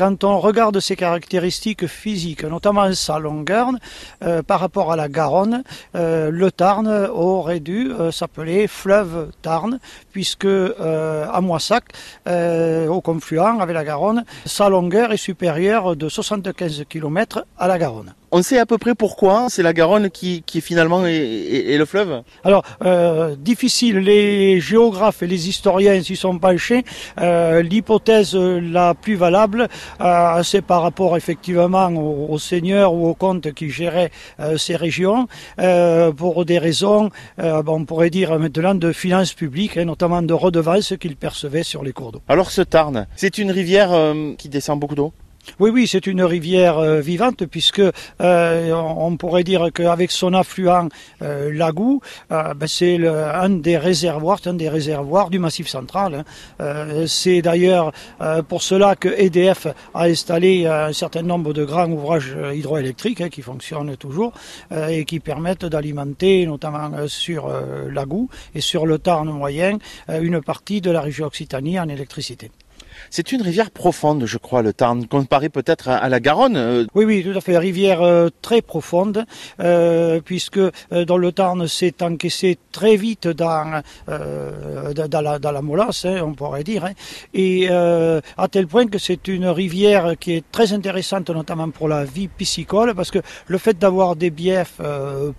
quand on regarde ses caractéristiques physiques, notamment sa longueur, euh, par rapport à la Garonne, euh, le Tarn aurait dû euh, s'appeler fleuve Tarn, puisque à Moissac, au confluent avec la Garonne, sa longueur est supérieure de 75 km à la Garonne. On sait à peu près pourquoi c'est la Garonne qui, qui finalement est, le fleuve Alors, euh, difficile, les géographes et les historiens s'y sont penchés. Euh, l'hypothèse la plus valable, euh, c'est par rapport effectivement aux, seigneurs ou aux comtes qui géraient ces régions, pour des raisons, on pourrait dire maintenant, de finances publiques, et notamment de redevances qu'ils percevaient sur les cours d'eau. Alors ce Tarn, c'est une rivière qui descend beaucoup d'eau? Oui, oui, c'est une rivière euh, vivante puisque euh, on pourrait dire qu'avec son affluent euh, Lagou, ben, c'est un des réservoirs, un des réservoirs du Massif central. Hein. c'est d'ailleurs pour cela que EDF a installé un certain nombre de grands ouvrages hydroélectriques hein, qui fonctionnent toujours et qui permettent d'alimenter, notamment sur Lagou et sur le Tarn moyen, une partie de la région Occitanie en électricité. C'est une rivière profonde, je crois, le Tarn, comparé peut-être à la Garonne. Euh. Oui, oui, tout à fait. Rivière euh, très profonde, euh, puisque dans le Tarn, c'est encaissé très vite dans, la, dans la molasse, hein, on pourrait dire. Hein. et à tel point que c'est une rivière qui est très intéressante, notamment pour la vie piscicole, parce que le fait d'avoir des biefs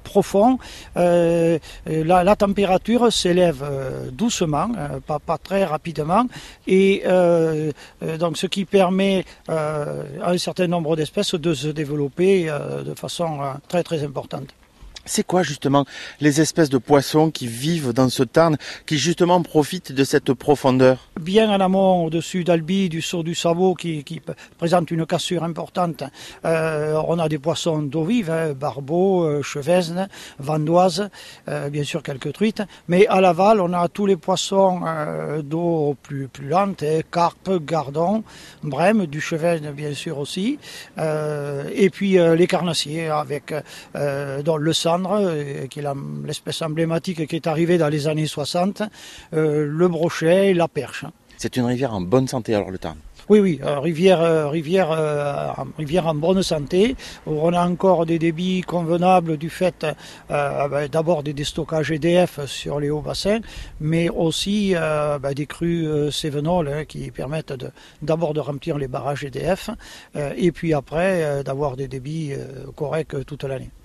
profonds, la, température s'élève doucement, pas, pas très rapidement, et euh, donc ce qui permet euh, à un certain nombre d'espèces de se développer de façon très très importante. C'est quoi justement les espèces de poissons qui vivent dans ce Tarn, qui justement profitent de cette profondeur? Bien en amont, au-dessus d'Albi, du saut du Sabot, qui, présente une cassure importante, euh, on a des poissons d'eau vive, hein, barbeaux, chevesnes, vandoises, euh, bien sûr quelques truites. Mais à l'aval, on a tous les poissons euh, d'eau plus, lente, hein, carpe, gardon, brème, du chevesne bien sûr aussi, et puis les carnassiers avec dans le sang euh, qui est l'espèce emblématique qui est arrivée dans les années 60, euh, le brochet et la perche. C'est une rivière en bonne santé alors le Tarn oui, oui, euh, rivière, rivière, rivière en bonne santé. On a encore des débits convenables du fait ben, d'abord des déstockages EDF sur les hauts bassins, mais aussi ben, des crues cévenoles hein, qui permettent d'abord de, remplir les barrages EDF et puis après d'avoir des débits corrects toute l'année.